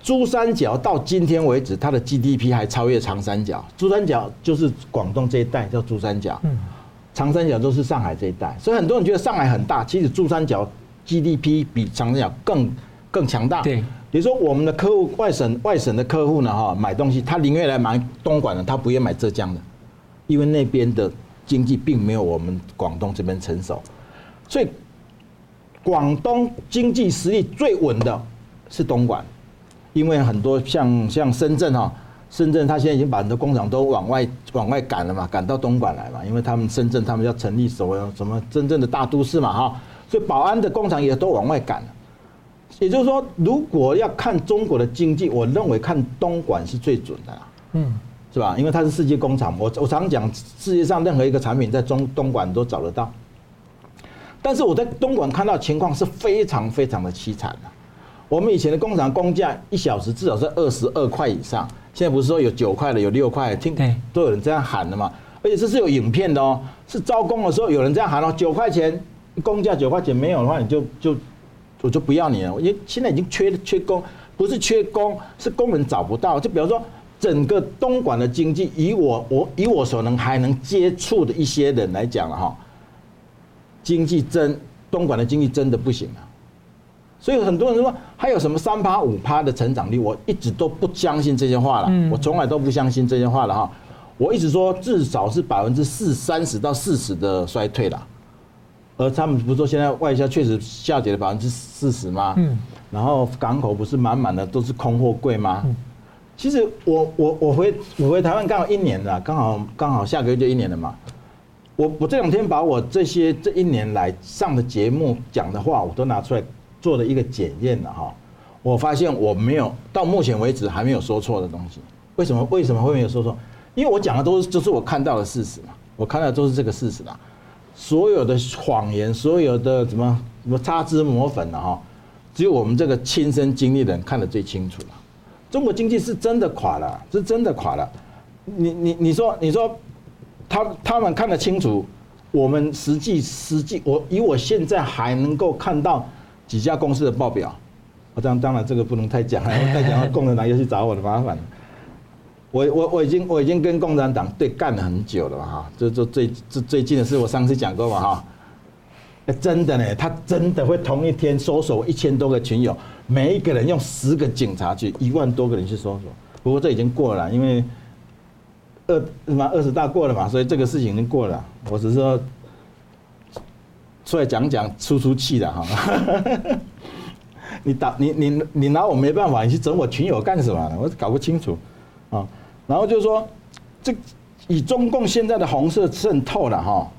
珠三角到今天为止，它的 GDP 还超越长三角。珠三角就是广东这一带叫珠三角，嗯长三角就是上海这一带。所以很多人觉得上海很大，其实珠三角 GDP 比长三角更更强大。对，比如说我们的客户外省外省的客户呢，哈，买东西他宁愿来买东莞的，他不愿买浙江的，因为那边的。经济并没有我们广东这边成熟，所以广东经济实力最稳的是东莞，因为很多像像深圳哈，深圳他现在已经把很多工厂都往外往外赶了嘛，赶到东莞来嘛，因为他们深圳他们要成立所谓什么真正的大都市嘛哈，所以宝安的工厂也都往外赶了。也就是说，如果要看中国的经济，我认为看东莞是最准的，嗯，是吧？因为它是世界工厂，我我常讲，世界上任何一个产品在中东莞都找得到。但是我在东莞看到情况是非常非常的凄惨的。我们以前的工厂工价一小时至少是二十二块以上，现在不是说有九块的，有六块，听都有人这样喊的嘛。而且这是有影片的哦，是招工的时候有人这样喊哦，九块钱工价九块钱没有的话，你就就。我就不要你了，因为现在已经缺缺工，不是缺工，是工人找不到。就比如说，整个东莞的经济，以我我以我所能还能接触的一些人来讲了哈，经济真东莞的经济真的不行了。所以很多人说还有什么三趴五趴的成长率，我一直都不相信这些话了。我从来都不相信这些话了哈。我一直说至少是百分之四三十到四十的衰退了。而他们不是说现在外销确实下跌了百分之四十吗？嗯，然后港口不是满满的都是空货柜吗？嗯，其实我我我回我回台湾刚好一年了，刚好刚好下个月就一年了嘛。我我这两天把我这些这一年来上的节目讲的话，我都拿出来做了一个检验了哈。我发现我没有到目前为止还没有说错的东西。为什么为什么会没有说错？因为我讲的都是就是我看到的事实嘛，我看到的都是这个事实啦。所有的谎言，所有的什么什么擦脂抹粉的哈，只有我们这个亲身经历的人看得最清楚了。中国经济是真的垮了，是真的垮了。你你你说你说，他他们看得清楚，我们实际实际，我以我现在还能够看到几家公司的报表，我当当然这个不能太讲了，太讲了共产党又去找我的麻烦。我我我已经我已经跟共产党对干了很久了嘛哈，就就最最最近的事，我上次讲过嘛哈，真的呢，他真的会同一天搜索一千多个群友，每一个人用十个警察去一万多个人去搜索，不过这已经过了，因为二什么二十大过了嘛，所以这个事情已经过了，我只是说出来讲讲出出气的哈，你打你你你拿我没办法，你去整我群友干什么？我搞不清楚啊。然后就是说，这以中共现在的红色渗透了哈，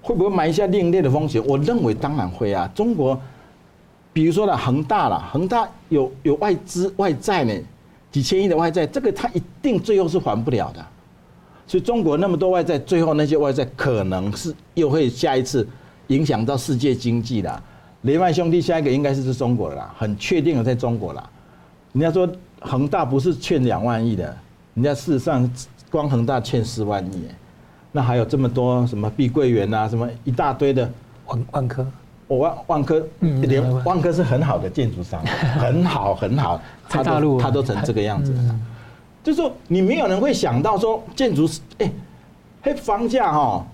会不会埋下另类的风险？我认为当然会啊。中国，比如说呢，恒大了，恒大有有外资外债呢，几千亿的外债，这个它一定最后是还不了的。所以中国那么多外债，最后那些外债可能是又会下一次影响到世界经济的。雷曼兄弟下一个应该是是中国的啦，很确定的在中国了。人家说恒大不是欠两万亿的。人家事实上光恒大欠四万亿，那还有这么多什么碧桂园啊，什么一大堆的。万万科，我万万科，连万科。是很好的建筑商，很 好很好，他都他都成这个样子。了，就是说你没有人会想到说建筑哎，嘿房价哈，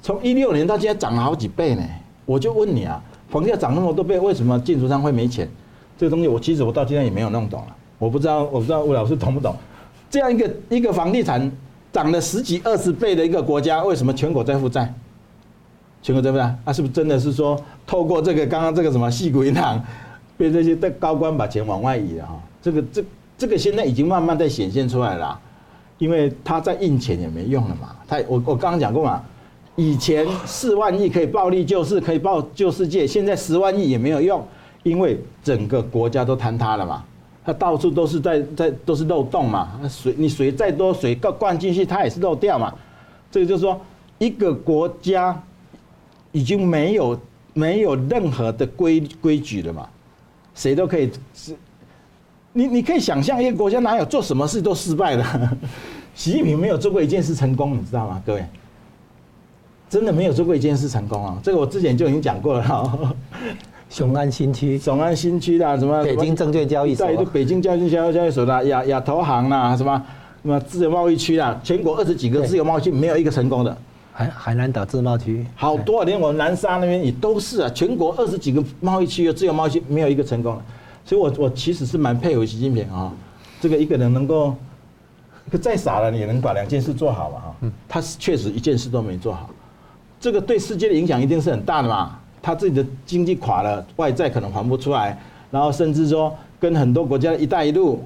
从一六年到现在涨了好几倍呢，我就问你啊，房价涨那么多倍，为什么建筑商会没钱？这个东西我其实我到今天也没有弄懂了，我不知道我不知道吴老师懂不懂？这样一个一个房地产涨了十几二十倍的一个国家，为什么全国在负债？全国在负债，啊，是不是真的是说透过这个刚刚这个什么矽谷银行，被这些的高官把钱往外移了哈？这个这这个现在已经慢慢在显现出来了，因为他在印钱也没用了嘛。他我我刚刚讲过嘛，以前四万亿可以暴力救市，可以暴救世界，现在十万亿也没有用，因为整个国家都坍塌了嘛。它到处都是在在都是漏洞嘛，水你水再多水灌灌进去，它也是漏掉嘛。这个就是说，一个国家已经没有没有任何的规规矩了嘛，谁都可以是，你你可以想象一个国家哪有做什么事都失败的？习近平没有做过一件事成功，你知道吗？各位，真的没有做过一件事成功啊！这个我之前就已经讲过了哈。雄安新区，雄安新区的什么？北京证券交易所，在北京证券交易所的亚亚投行啦，什么什么自由贸易区啦，全国二十几个自由贸易区没有一个成功的。海海南岛自贸区，好多，连我们南沙那边也都是啊，全国二十几个贸易区有自由贸易区没有一个成功的。所以我我其实是蛮佩服习近平啊，这个一个人能够，再傻了你也能把两件事做好嘛哈。他是确实一件事都没做好，这个对世界的影响一定是很大的嘛。他自己的经济垮了，外债可能还不出来，然后甚至说跟很多国家一带一路，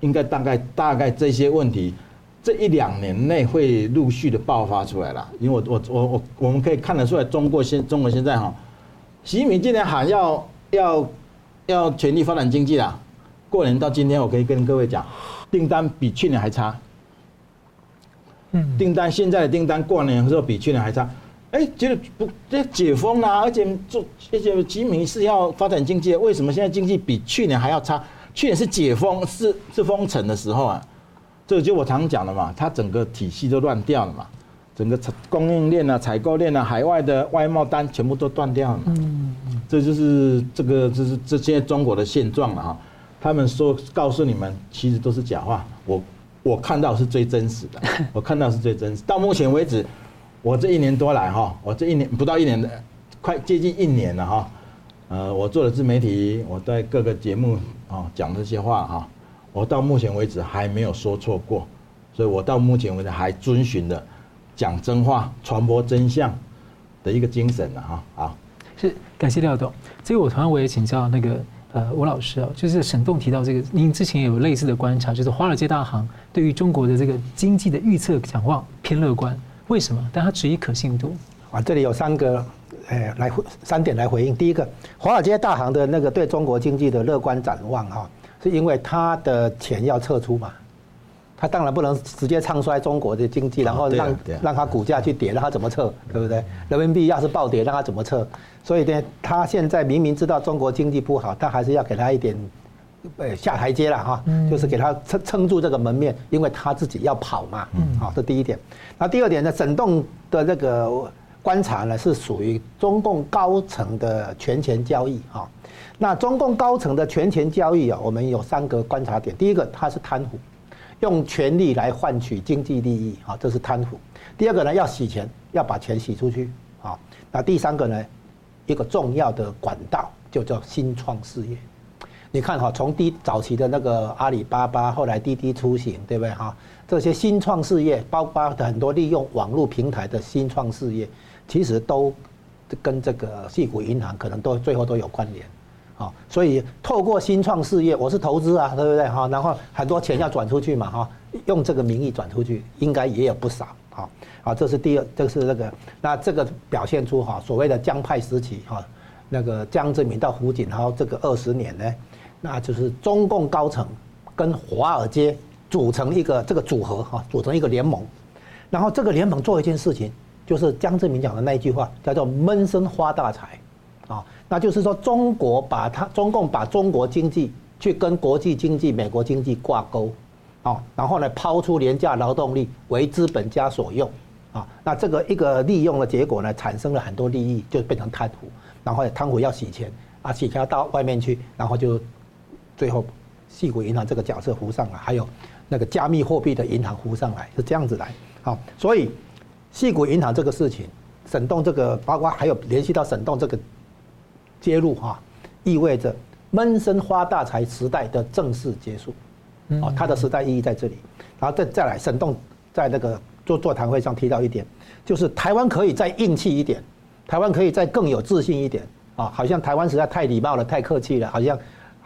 应该大概大概这些问题，这一两年内会陆续的爆发出来了。因为我我我我我们可以看得出来，中国现中国现在哈，习近平今年喊要要要全力发展经济啦。过年到今天，我可以跟各位讲，订单比去年还差。嗯，订单现在的订单过年的时候比去年还差。哎，觉得不这解封啦，而且做而且习近平是要发展经济，为什么现在经济比去年还要差？去年是解封，是是封城的时候啊，这个就我常讲的嘛，它整个体系都乱掉了嘛，整个供应链啊、采购链啊、海外的外贸单全部都断掉了嘛。嗯，这就是这个就是这些中国的现状了哈。他们说告诉你们，其实都是假话。我我看到是最真实的，我看到是最真实。到目前为止。我这一年多来哈，我这一年不到一年的，快接近一年了哈。呃，我做了自媒体，我在各个节目啊讲这些话哈，我到目前为止还没有说错过，所以我到目前为止还遵循着讲真话、传播真相的一个精神了哈。好，是感谢廖董。这个我同样我也请教那个呃吴老师啊，就是沈栋提到这个，您之前也有类似的观察，就是华尔街大行对于中国的这个经济的预测展望偏乐观。为什么？但他质疑可信度。啊，这里有三个，呃，来回三点来回应。第一个，华尔街大行的那个对中国经济的乐观展望，哈，是因为他的钱要撤出嘛，他当然不能直接唱衰中国的经济，然后让让他股价去跌，让他怎么撤，对不对？人民币要是暴跌，让他怎么撤？所以呢，他现在明明知道中国经济不好，他还是要给他一点。呃，下台阶了哈，就是给他撑撑住这个门面，因为他自己要跑嘛。嗯，好，这第一点。那第二点呢，整栋的这个观察呢，是属于中共高层的权钱交易哈。那中共高层的权钱交易啊，我们有三个观察点。第一个，他是贪腐，用权力来换取经济利益啊，这是贪腐。第二个呢，要洗钱，要把钱洗出去啊。那第三个呢，一个重要的管道就叫新创事业。你看哈，从低早期的那个阿里巴巴，后来滴滴出行，对不对哈？这些新创事业，包括很多利用网络平台的新创事业，其实都跟这个矽谷银行可能都最后都有关联，啊，所以透过新创事业，我是投资啊，对不对哈？然后很多钱要转出去嘛哈，用这个名义转出去，应该也有不少啊，啊，这是第二，这是那个，那这个表现出哈所谓的江派时期哈，那个江泽民到胡锦涛这个二十年呢。那就是中共高层跟华尔街组成一个这个组合哈，组成一个联盟，然后这个联盟做一件事情，就是江泽民讲的那句话，叫做闷声发大财，啊，那就是说中国把它中共把中国经济去跟国际经济、美国经济挂钩，啊，然后呢抛出廉价劳动力为资本家所用，啊，那这个一个利用的结果呢，产生了很多利益，就变成贪腐，然后贪腐要洗钱，啊，洗钱要到外面去，然后就。最后，细谷银行这个角色浮上来，还有那个加密货币的银行浮上来，是这样子来。好，所以细谷银行这个事情，沈栋这个，包括还有联系到沈栋这个揭露哈，意味着闷声发大财时代的正式结束。哦，它的时代意义在这里。然后再再来，沈栋在那个座座谈会上提到一点，就是台湾可以再硬气一点，台湾可以再更有自信一点。啊，好像台湾实在太礼貌了，太客气了，好像。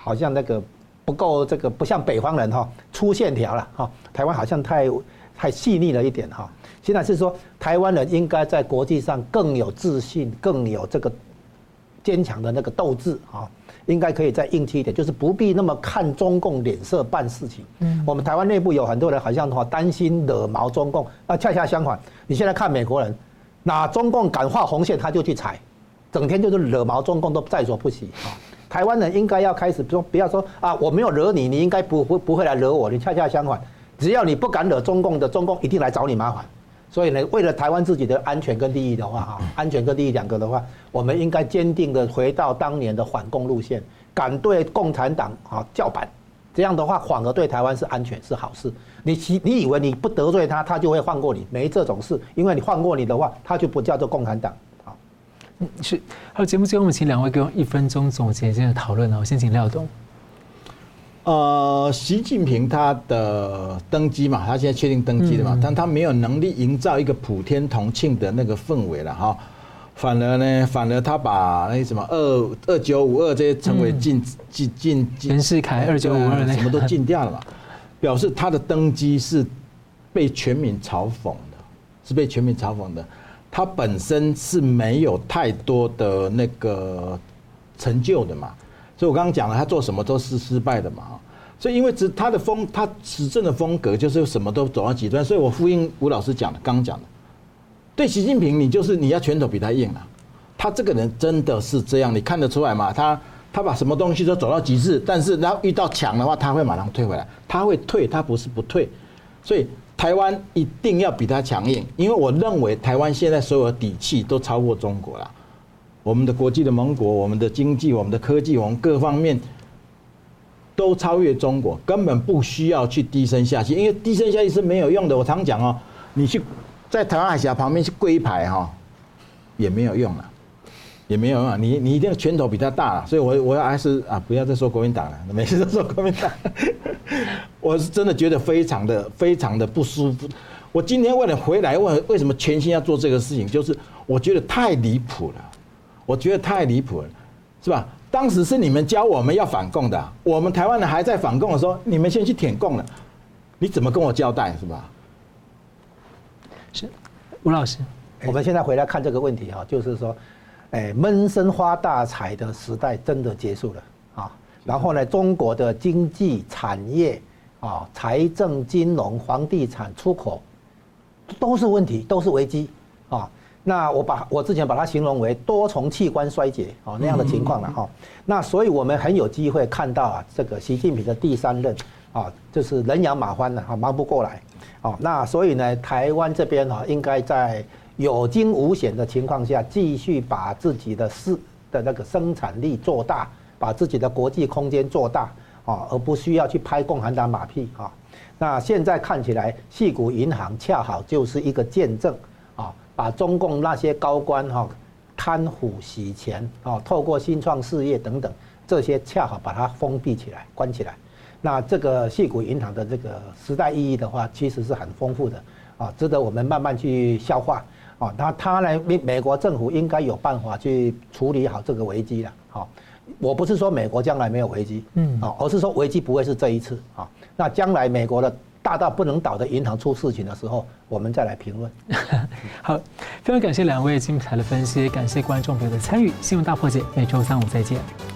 好像那个不够这个不像北方人哈粗线条了哈，台湾好像太太细腻了一点哈。现在是说台湾人应该在国际上更有自信，更有这个坚强的那个斗志啊，应该可以再硬气一点，就是不必那么看中共脸色办事情。嗯，我们台湾内部有很多人好像话担心惹毛中共，那恰恰相反，你现在看美国人，那中共敢画红线他就去踩，整天就是惹毛中共都在所不惜啊。台湾人应该要开始说，不要说啊，我没有惹你，你应该不会不会来惹我。你恰恰相反，只要你不敢惹中共的，中共一定来找你麻烦。所以呢，为了台湾自己的安全跟利益的话，哈，安全跟利益两个的话，我们应该坚定的回到当年的反共路线，敢对共产党啊叫板。这样的话，反而对台湾是安全是好事。你其你以为你不得罪他，他就会放过你？没这种事，因为你放过你的话，他就不叫做共产党。嗯，是。好，节目最后我们请两位给我一分钟总结今天的讨论呢。我先请廖董。呃，习近平他的登基嘛，他现在确定登基了嘛，但他没有能力营造一个普天同庆的那个氛围了哈。反而呢，反而他把那什么二二九五二这些称为禁禁禁禁，袁世凯二九五二什么都禁掉了嘛，表示他的登基是被全民嘲讽的，是被全民嘲讽的。他本身是没有太多的那个成就的嘛，所以我刚刚讲了，他做什么都是失败的嘛。所以因为只他的风，他执政的风格就是什么都走到极端，所以我呼应吴老师讲的，刚讲的。对习近平，你就是你要拳头比他硬啊！他这个人真的是这样，你看得出来吗？他他把什么东西都走到极致，但是然后遇到强的话，他会马上退回来，他会退，他不是不退。所以台湾一定要比他强硬，因为我认为台湾现在所有的底气都超过中国了。我们的国际的盟国，我们的经济，我们的科技，我们各方面都超越中国，根本不需要去低声下气，因为低声下气是没有用的。我常讲哦，你去。在台湾海峡旁边去跪一排哈，也没有用了，也没有用。你你一定拳头比他大了，所以我我要还是啊，不要再说国民党了，每次都说国民党，我是真的觉得非常的非常的不舒服。我今天为了回来问为什么全心要做这个事情，就是我觉得太离谱了，我觉得太离谱了，是吧？当时是你们教我们要反共的，我们台湾人还在反共的时候，你们先去舔共了，你怎么跟我交代，是吧？是吴老师，我们现在回来看这个问题哈，就是说，哎，闷声发大财的时代真的结束了啊。然后呢，中国的经济产业啊、财政、金融、房地产、出口都是问题，都是危机啊。那我把我之前把它形容为多重器官衰竭啊那样的情况了哈。那所以我们很有机会看到啊，这个习近平的第三任啊，就是人仰马翻了啊，忙不过来。哦，那所以呢，台湾这边哈，应该在有惊无险的情况下，继续把自己的市的那个生产力做大，把自己的国际空间做大，啊，而不需要去拍共产党马屁啊。那现在看起来，矽谷银行恰好就是一个见证啊，把中共那些高官哈贪腐洗钱啊，透过新创事业等等这些，恰好把它封闭起来，关起来。那这个矽谷银行的这个时代意义的话，其实是很丰富的啊，值得我们慢慢去消化啊。那他来，美美国政府应该有办法去处理好这个危机了。好，我不是说美国将来没有危机，嗯，啊，而是说危机不会是这一次啊。那将来美国的大到不能倒的银行出事情的时候，我们再来评论。好，非常感谢两位精彩的分析，感谢观众朋友的参与。新闻大破解每周三五再见。